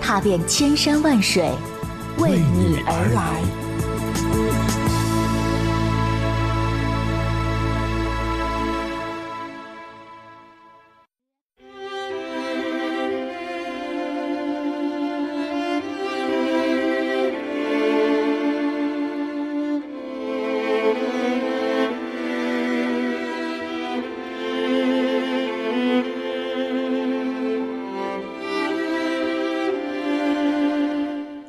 踏遍千山万水，为你而来。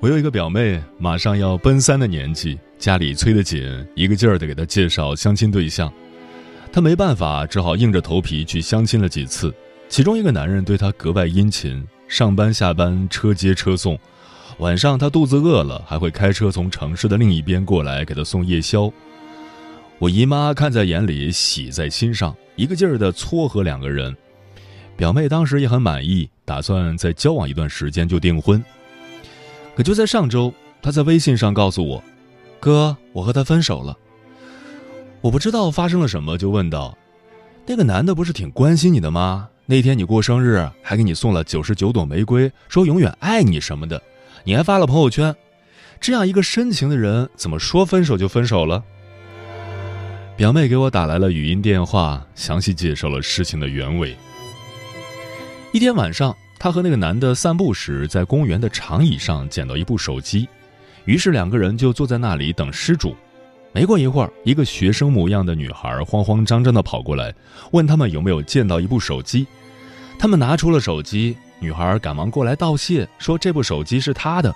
我有一个表妹，马上要奔三的年纪，家里催得紧，一个劲儿的给她介绍相亲对象。她没办法，只好硬着头皮去相亲了几次。其中一个男人对她格外殷勤，上班下班车接车送，晚上她肚子饿了，还会开车从城市的另一边过来给她送夜宵。我姨妈看在眼里，喜在心上，一个劲儿的撮合两个人。表妹当时也很满意，打算再交往一段时间就订婚。可就在上周，他在微信上告诉我：“哥，我和他分手了。”我不知道发生了什么，就问道：“那个男的不是挺关心你的吗？那天你过生日，还给你送了九十九朵玫瑰，说永远爱你什么的，你还发了朋友圈。这样一个深情的人，怎么说分手就分手了？”表妹给我打来了语音电话，详细介绍了事情的原委。一天晚上。他和那个男的散步时，在公园的长椅上捡到一部手机，于是两个人就坐在那里等失主。没过一会儿，一个学生模样的女孩慌慌张张地跑过来，问他们有没有见到一部手机。他们拿出了手机，女孩赶忙过来道谢，说这部手机是她的。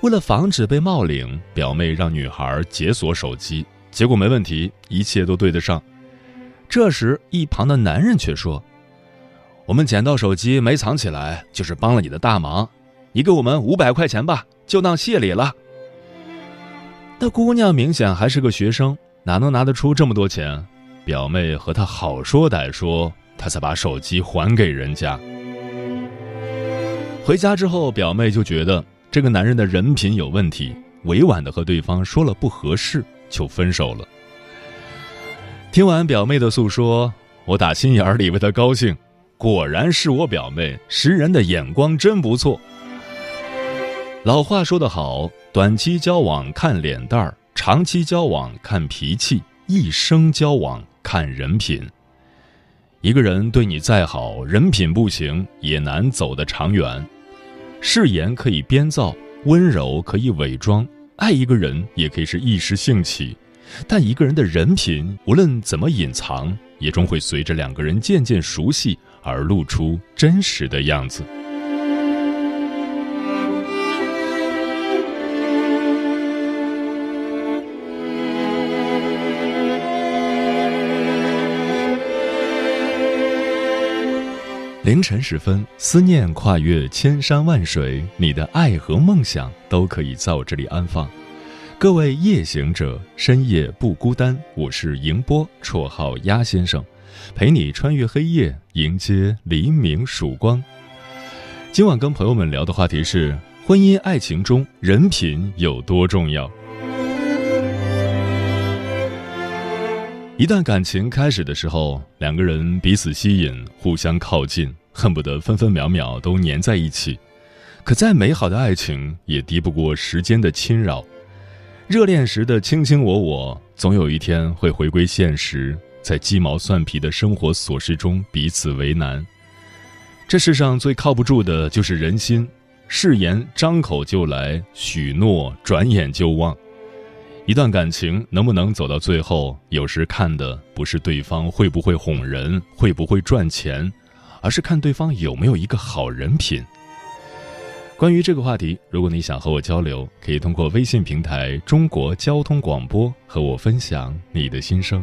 为了防止被冒领，表妹让女孩解锁手机，结果没问题，一切都对得上。这时，一旁的男人却说。我们捡到手机没藏起来，就是帮了你的大忙，你给我们五百块钱吧，就当谢礼了。那姑娘明显还是个学生，哪能拿得出这么多钱？表妹和她好说歹说，她才把手机还给人家。回家之后，表妹就觉得这个男人的人品有问题，委婉的和对方说了不合适，就分手了。听完表妹的诉说，我打心眼儿里为她高兴。果然是我表妹，识人的眼光真不错。老话说得好，短期交往看脸蛋儿，长期交往看脾气，一生交往看人品。一个人对你再好，人品不行，也难走得长远。誓言可以编造，温柔可以伪装，爱一个人也可以是一时兴起，但一个人的人品，无论怎么隐藏，也终会随着两个人渐渐熟悉。而露出真实的样子。凌晨时分，思念跨越千山万水，你的爱和梦想都可以在我这里安放。各位夜行者，深夜不孤单。我是迎波，绰号鸭先生。陪你穿越黑夜，迎接黎明曙光。今晚跟朋友们聊的话题是：婚姻爱情中人品有多重要？一段感情开始的时候，两个人彼此吸引，互相靠近，恨不得分分秒秒都粘在一起。可再美好的爱情，也敌不过时间的侵扰。热恋时的卿卿我我，总有一天会回归现实。在鸡毛蒜皮的生活琐事中彼此为难，这世上最靠不住的就是人心。誓言张口就来，许诺转眼就忘。一段感情能不能走到最后，有时看的不是对方会不会哄人，会不会赚钱，而是看对方有没有一个好人品。关于这个话题，如果你想和我交流，可以通过微信平台“中国交通广播”和我分享你的心声。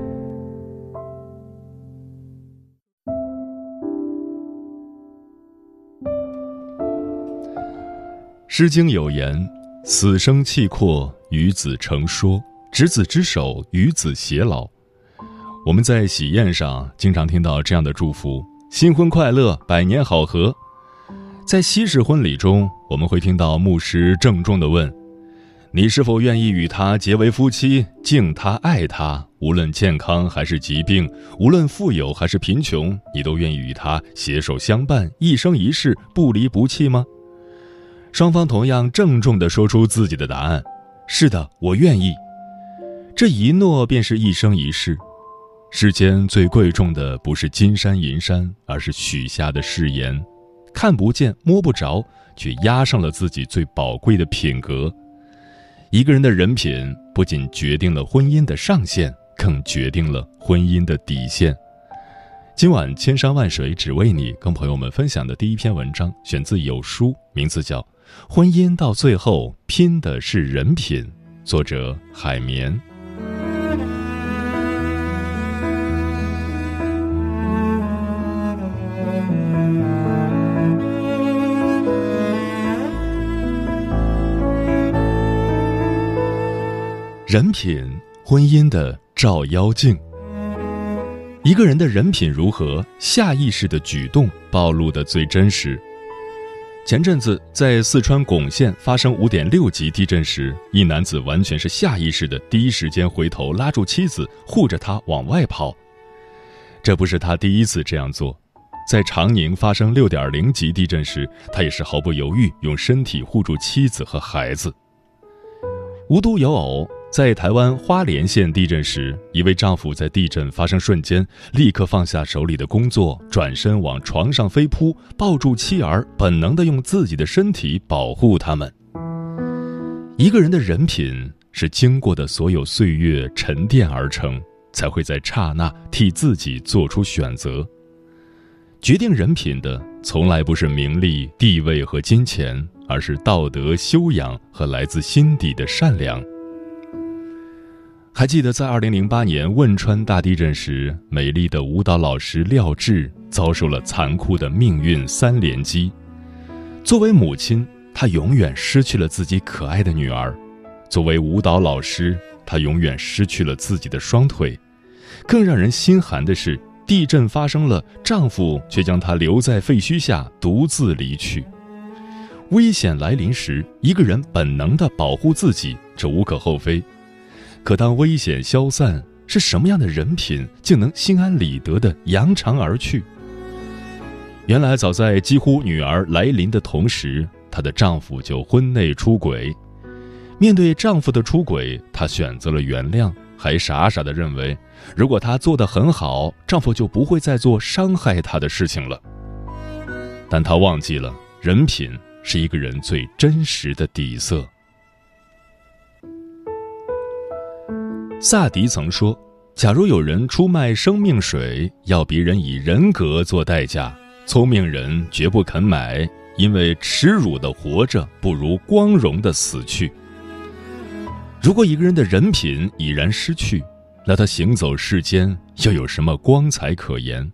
诗经》有言：“死生契阔，与子成说；执子之手，与子偕老。”我们在喜宴上经常听到这样的祝福：“新婚快乐，百年好合。”在西式婚礼中，我们会听到牧师郑重地问：“你是否愿意与他结为夫妻，敬他爱他？无论健康还是疾病，无论富有还是贫穷，你都愿意与他携手相伴，一生一世，不离不弃吗？”双方同样郑重地说出自己的答案：“是的，我愿意。”这一诺便是一生一世。世间最贵重的不是金山银山，而是许下的誓言。看不见摸不着，却压上了自己最宝贵的品格。一个人的人品不仅决定了婚姻的上限，更决定了婚姻的底线。今晚千山万水只为你，跟朋友们分享的第一篇文章选自有书，名字叫。婚姻到最后拼的是人品，作者海绵。人品，婚姻的照妖镜。一个人的人品如何，下意识的举动暴露的最真实。前阵子在四川珙县发生五点六级地震时，一男子完全是下意识的第一时间回头拉住妻子，护着她往外跑。这不是他第一次这样做，在长宁发生六点零级地震时，他也是毫不犹豫用身体护住妻子和孩子。无独有偶。在台湾花莲县地震时，一位丈夫在地震发生瞬间立刻放下手里的工作，转身往床上飞扑，抱住妻儿，本能的用自己的身体保护他们。一个人的人品是经过的所有岁月沉淀而成，才会在刹那替自己做出选择。决定人品的从来不是名利、地位和金钱，而是道德修养和来自心底的善良。还记得在二零零八年汶川大地震时，美丽的舞蹈老师廖智遭受了残酷的命运三连击。作为母亲，她永远失去了自己可爱的女儿；作为舞蹈老师，她永远失去了自己的双腿。更让人心寒的是，地震发生了，丈夫却将她留在废墟下，独自离去。危险来临时，一个人本能的保护自己，这无可厚非。可当危险消散，是什么样的人品竟能心安理得的扬长而去？原来，早在几乎女儿来临的同时，她的丈夫就婚内出轨。面对丈夫的出轨，她选择了原谅，还傻傻的认为，如果她做得很好，丈夫就不会再做伤害她的事情了。但她忘记了，人品是一个人最真实的底色。萨迪曾说：“假如有人出卖生命水，要别人以人格做代价，聪明人绝不肯买，因为耻辱的活着不如光荣的死去。如果一个人的人品已然失去，那他行走世间又有什么光彩可言？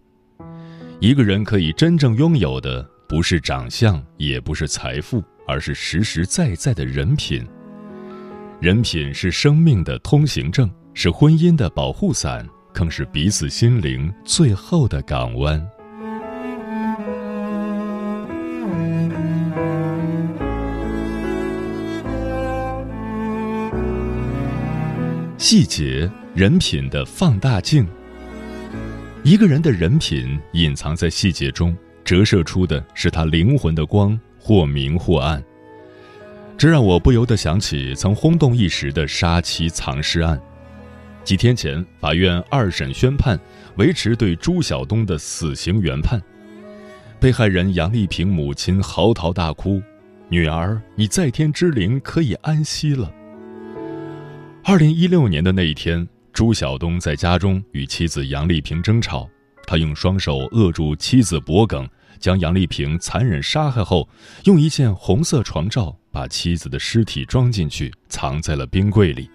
一个人可以真正拥有的，不是长相，也不是财富，而是实实在在的人品。”人品是生命的通行证是婚姻的保护伞更是彼此心灵最后的港湾。细节人品的放大镜。一个人的人品隐藏在细节中折射出的是他灵魂的光或明或暗。这让我不由得想起曾轰动一时的杀妻藏尸案。几天前，法院二审宣判，维持对朱晓东的死刑原判。被害人杨丽萍母亲嚎啕大哭：“女儿，你在天之灵可以安息了。”二零一六年的那一天，朱晓东在家中与妻子杨丽萍争吵，他用双手扼住妻子脖颈，将杨丽萍残忍杀害后，用一件红色床罩把妻子的尸体装进去，藏在了冰柜里。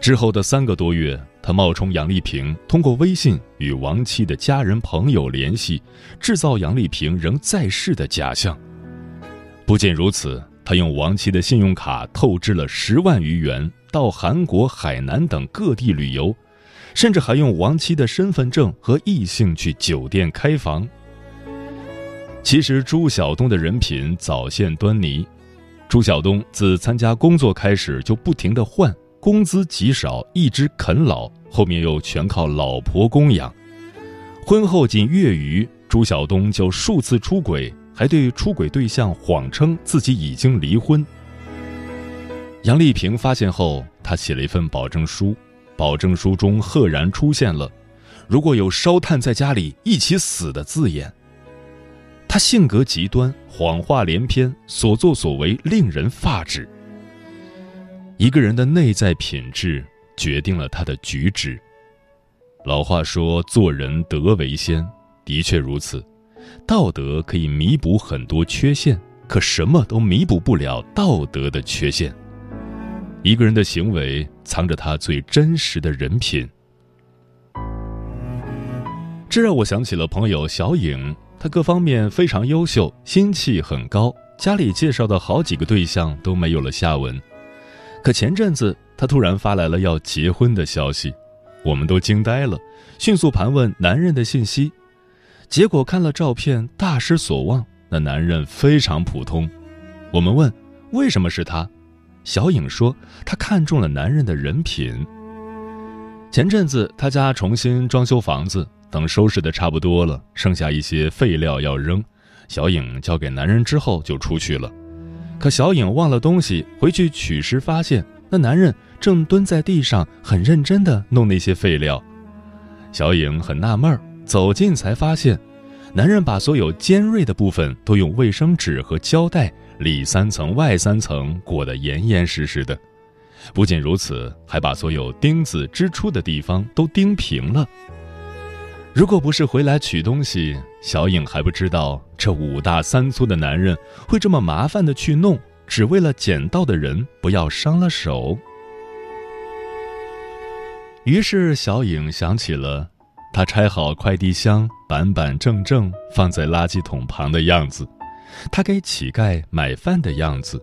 之后的三个多月，他冒充杨丽萍，通过微信与亡妻的家人朋友联系，制造杨丽萍仍在世的假象。不仅如此，他用亡妻的信用卡透支了十万余元。到韩国、海南等各地旅游，甚至还用亡妻的身份证和异性去酒店开房。其实朱晓东的人品早现端倪。朱晓东自参加工作开始就不停的换，工资极少，一直啃老，后面又全靠老婆供养。婚后仅月余，朱晓东就数次出轨，还对出轨对象谎称自己已经离婚。杨丽萍发现后，他写了一份保证书，保证书中赫然出现了“如果有烧炭在家里一起死”的字眼。他性格极端，谎话连篇，所作所为令人发指。一个人的内在品质决定了他的举止。老话说“做人德为先”，的确如此，道德可以弥补很多缺陷，可什么都弥补不了道德的缺陷。一个人的行为藏着他最真实的人品，这让我想起了朋友小颖，他各方面非常优秀，心气很高，家里介绍的好几个对象都没有了下文。可前阵子他突然发来了要结婚的消息，我们都惊呆了，迅速盘问男人的信息，结果看了照片大失所望，那男人非常普通。我们问为什么是他？小颖说：“她看中了男人的人品。前阵子他家重新装修房子，等收拾的差不多了，剩下一些废料要扔。小颖交给男人之后就出去了。可小颖忘了东西，回去取时发现那男人正蹲在地上，很认真地弄那些废料。小颖很纳闷，走近才发现，男人把所有尖锐的部分都用卫生纸和胶带。”里三层外三层裹得严严实实的，不仅如此，还把所有钉子支出的地方都钉平了。如果不是回来取东西，小颖还不知道这五大三粗的男人会这么麻烦的去弄，只为了捡到的人不要伤了手。于是小颖想起了他拆好快递箱，板板正正放在垃圾桶旁的样子。他给乞丐买饭的样子，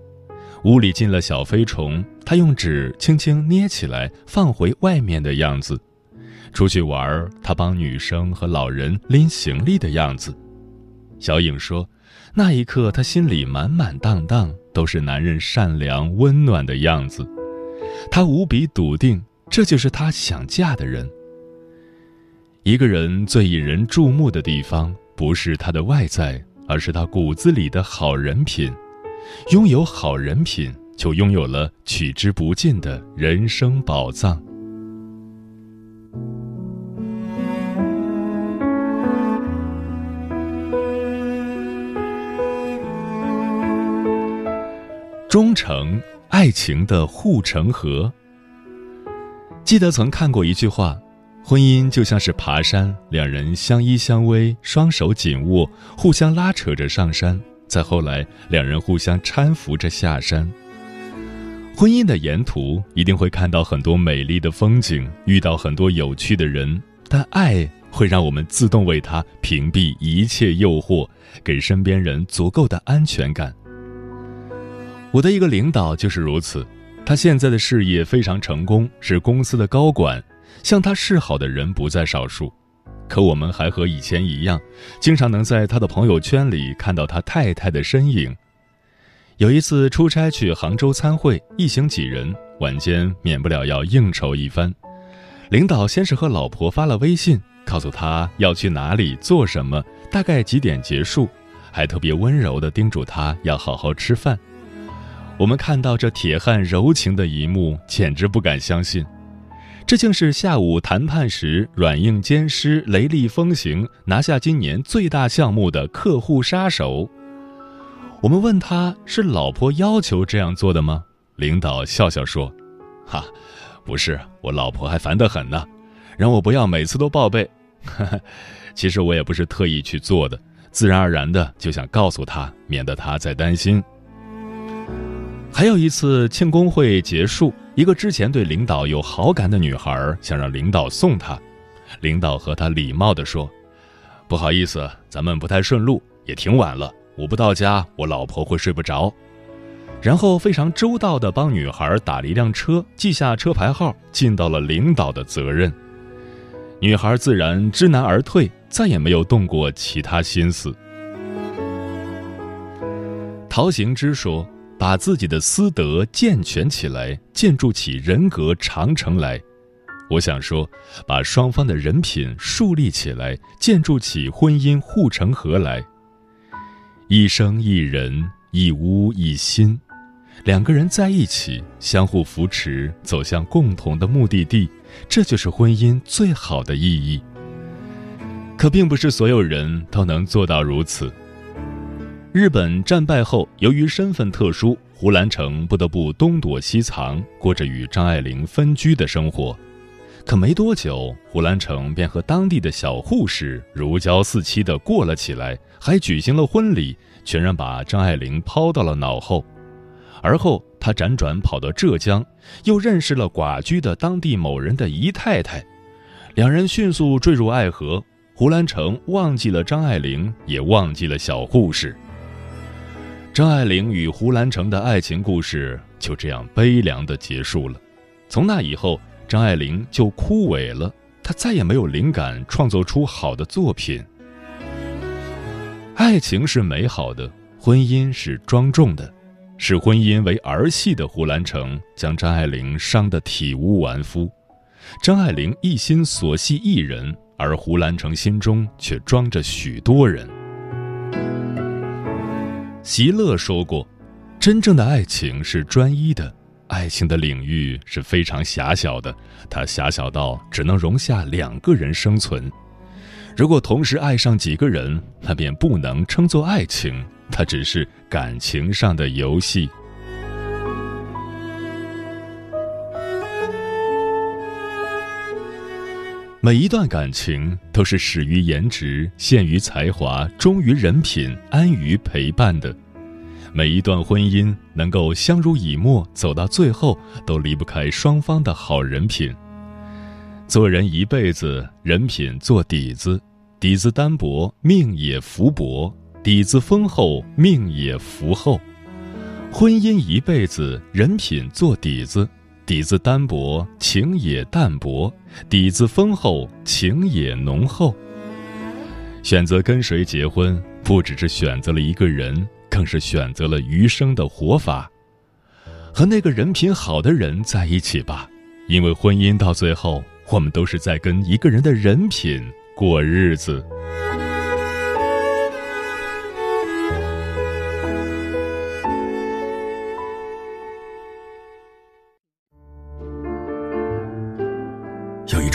屋里进了小飞虫，他用纸轻轻捏起来放回外面的样子；出去玩他帮女生和老人拎行李的样子。小颖说：“那一刻，他心里满满当当都是男人善良温暖的样子。”他无比笃定，这就是他想嫁的人。一个人最引人注目的地方，不是他的外在。而是他骨子里的好人品，拥有好人品，就拥有了取之不尽的人生宝藏。忠诚，爱情的护城河。记得曾看过一句话。婚姻就像是爬山，两人相依相偎，双手紧握，互相拉扯着上山。再后来，两人互相搀扶着下山。婚姻的沿途一定会看到很多美丽的风景，遇到很多有趣的人，但爱会让我们自动为他屏蔽一切诱惑，给身边人足够的安全感。我的一个领导就是如此，他现在的事业非常成功，是公司的高管。向他示好的人不在少数，可我们还和以前一样，经常能在他的朋友圈里看到他太太的身影。有一次出差去杭州参会，一行几人，晚间免不了要应酬一番。领导先是和老婆发了微信，告诉他要去哪里做什么，大概几点结束，还特别温柔地叮嘱他要好好吃饭。我们看到这铁汉柔情的一幕，简直不敢相信，这竟是下午谈判时软硬兼施、雷厉风行，拿下今年最大项目的客户杀手。我们问他是老婆要求这样做的吗？领导笑笑说：“哈，不是，我老婆还烦得很呢，让我不要每次都报备。其实我也不是特意去做的，自然而然的就想告诉他，免得他再担心。”还有一次庆功会结束，一个之前对领导有好感的女孩想让领导送她，领导和她礼貌地说：“不好意思，咱们不太顺路，也挺晚了。”我不到家，我老婆会睡不着。然后非常周到的帮女孩打了一辆车，记下车牌号，尽到了领导的责任。女孩自然知难而退，再也没有动过其他心思。陶行知说：“把自己的私德健全起来，建筑起人格长城来。”我想说，把双方的人品树立起来，建筑起婚姻护城河来。一生一人，一屋一心，两个人在一起，相互扶持，走向共同的目的地，这就是婚姻最好的意义。可并不是所有人都能做到如此。日本战败后，由于身份特殊，胡兰成不得不东躲西藏，过着与张爱玲分居的生活。可没多久，胡兰成便和当地的小护士如胶似漆的过了起来，还举行了婚礼，全然把张爱玲抛到了脑后。而后，他辗转跑到浙江，又认识了寡居的当地某人的姨太太，两人迅速坠入爱河。胡兰成忘记了张爱玲，也忘记了小护士。张爱玲与胡兰成的爱情故事就这样悲凉的结束了。从那以后。张爱玲就枯萎了，她再也没有灵感创作出好的作品。爱情是美好的，婚姻是庄重的，视婚姻为儿戏的胡兰成将张爱玲伤得体无完肤。张爱玲一心所系一人，而胡兰成心中却装着许多人。席勒说过：“真正的爱情是专一的。”爱情的领域是非常狭小的，它狭小到只能容下两个人生存。如果同时爱上几个人，那便不能称作爱情，它只是感情上的游戏。每一段感情都是始于颜值，陷于才华，忠于人品，安于陪伴的。每一段婚姻能够相濡以沫走到最后，都离不开双方的好人品。做人一辈子，人品做底子，底子单薄，命也福薄；底子丰厚，命也福厚。婚姻一辈子，人品做底子，底子单薄，情也淡薄；底子丰厚，情也浓厚。选择跟谁结婚，不只是选择了一个人。更是选择了余生的活法，和那个人品好的人在一起吧，因为婚姻到最后，我们都是在跟一个人的人品过日子。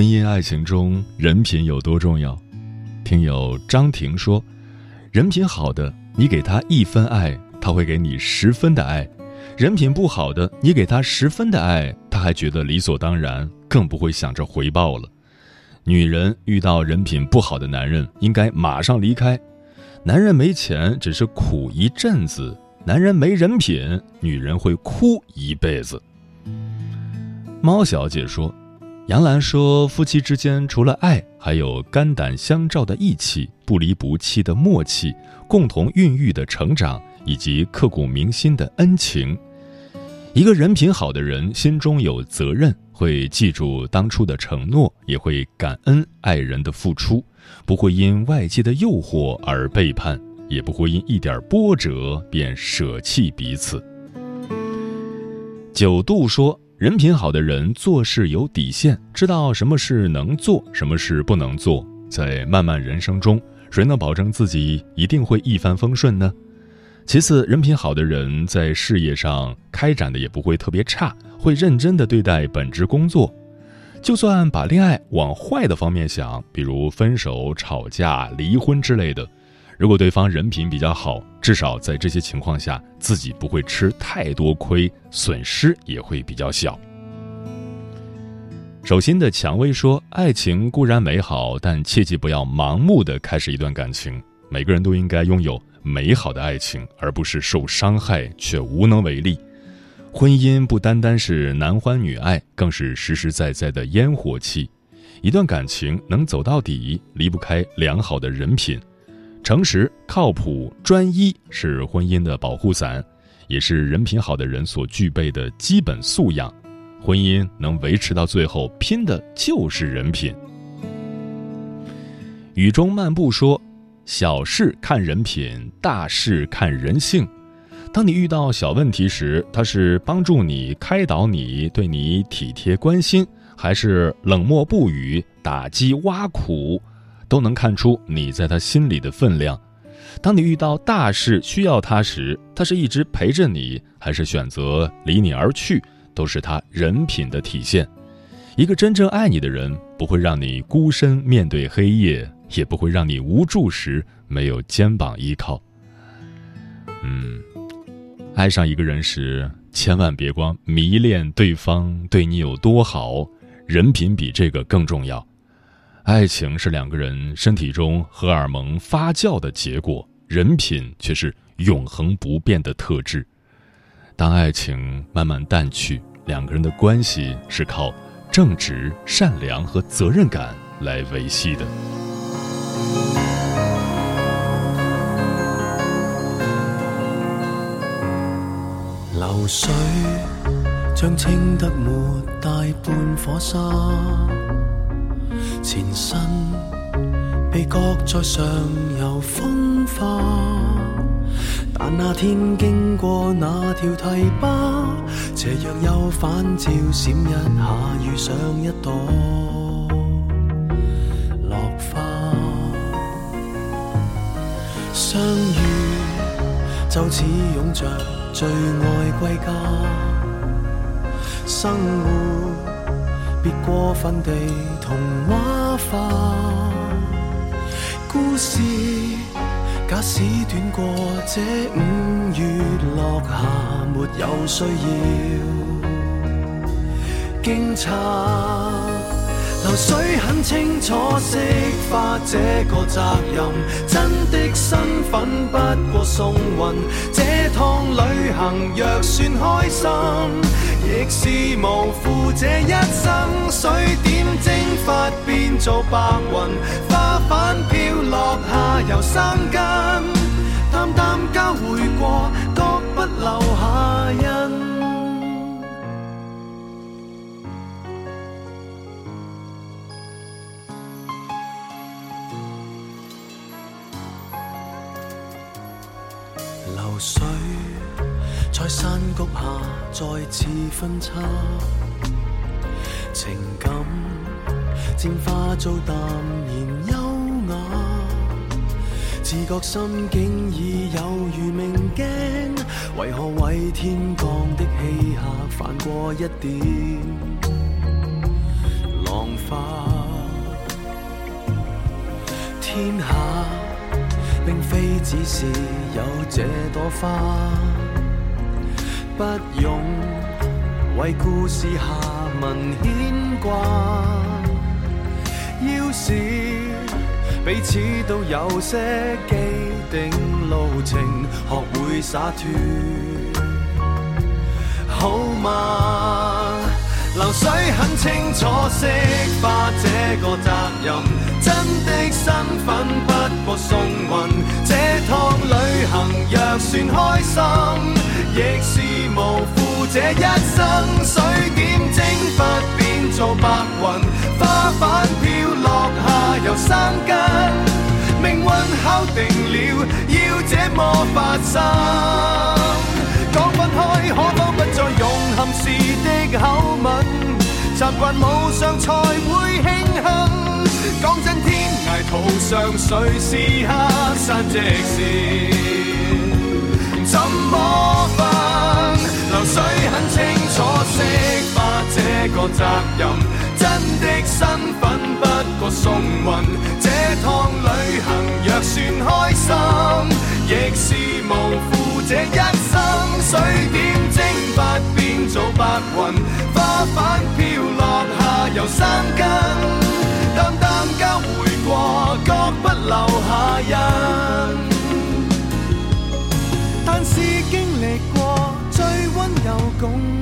婚姻爱情中，人品有多重要？听友张婷说：“人品好的，你给他一分爱，他会给你十分的爱；人品不好的，你给他十分的爱，他还觉得理所当然，更不会想着回报了。女人遇到人品不好的男人，应该马上离开。男人没钱只是苦一阵子，男人没人品，女人会哭一辈子。猫小姐说：“杨澜说，夫妻之间除了爱，还有肝胆相照的义气、不离不弃的默契、共同孕育的成长，以及刻骨铭心的恩情。一个人品好的人，心中有责任，会记住当初的承诺，也会感恩爱人的付出，不会因外界的诱惑而背叛，也不会因一点波折便舍弃彼此。”九度说。人品好的人做事有底线，知道什么事能做，什么事不能做。在漫漫人生中，谁能保证自己一定会一帆风顺呢？其次，人品好的人在事业上开展的也不会特别差，会认真的对待本职工作。就算把恋爱往坏的方面想，比如分手、吵架、离婚之类的。如果对方人品比较好，至少在这些情况下，自己不会吃太多亏，损失也会比较小。手心的蔷薇说：“爱情固然美好，但切记不要盲目的开始一段感情。每个人都应该拥有美好的爱情，而不是受伤害却无能为力。婚姻不单单是男欢女爱，更是实实在在的烟火气。一段感情能走到底，离不开良好的人品。”诚实、靠谱、专一是婚姻的保护伞，也是人品好的人所具备的基本素养。婚姻能维持到最后，拼的就是人品。雨中漫步说：“小事看人品，大事看人性。当你遇到小问题时，他是帮助你、开导你、对你体贴关心，还是冷漠不语、打击挖苦？”都能看出你在他心里的分量。当你遇到大事需要他时，他是一直陪着你，还是选择离你而去，都是他人品的体现。一个真正爱你的人，不会让你孤身面对黑夜，也不会让你无助时没有肩膀依靠。嗯，爱上一个人时，千万别光迷恋对方对你有多好，人品比这个更重要。爱情是两个人身体中荷尔蒙发酵的结果，人品却是永恒不变的特质。当爱情慢慢淡去，两个人的关系是靠正直、善良和责任感来维系的。流水将清得没大半火沙。前身被搁在上游风化，但那天经过那条堤坝，斜阳又反照闪一下，遇上一朵落花。相遇就似拥着最爱归家，生活。别过分地童话化，故事假使短过这五月落霞，没有需要惊诧。流水很清楚释化这个责任，真的身份不过送运。这趟旅行若算开心，亦是无负这一生。水点蒸发变做白云，花瓣飘落下又生根，淡淡交会过，各不留下印。水在山谷下再次分叉，情感渐化做淡然优雅，自觉心境已有如明镜，为何为天降的气客泛过一点浪花？天下。并非只是有这朵花，不用为故事下文牵挂。要是彼此都有些既定路程，学会洒脱，好吗？流水很清楚，释化这个责任。真的身份不过送运，这趟旅行若算开心，亦是无负这一生。水点蒸发变做白云，花瓣飘落下又生根。命运敲定了，要这么发生。分开，可否不再用含时的口吻？习惯无常才会庆幸。讲真，天涯途上谁是黑山即是？怎么分？流水很清楚，释化这个责任。真的身份不过送运，这趟旅行若算开心，亦是无负这一生，水点蒸发变做白云花瓣飘落下又生根，淡淡交回过，各不留下印，但是经历过最温柔共。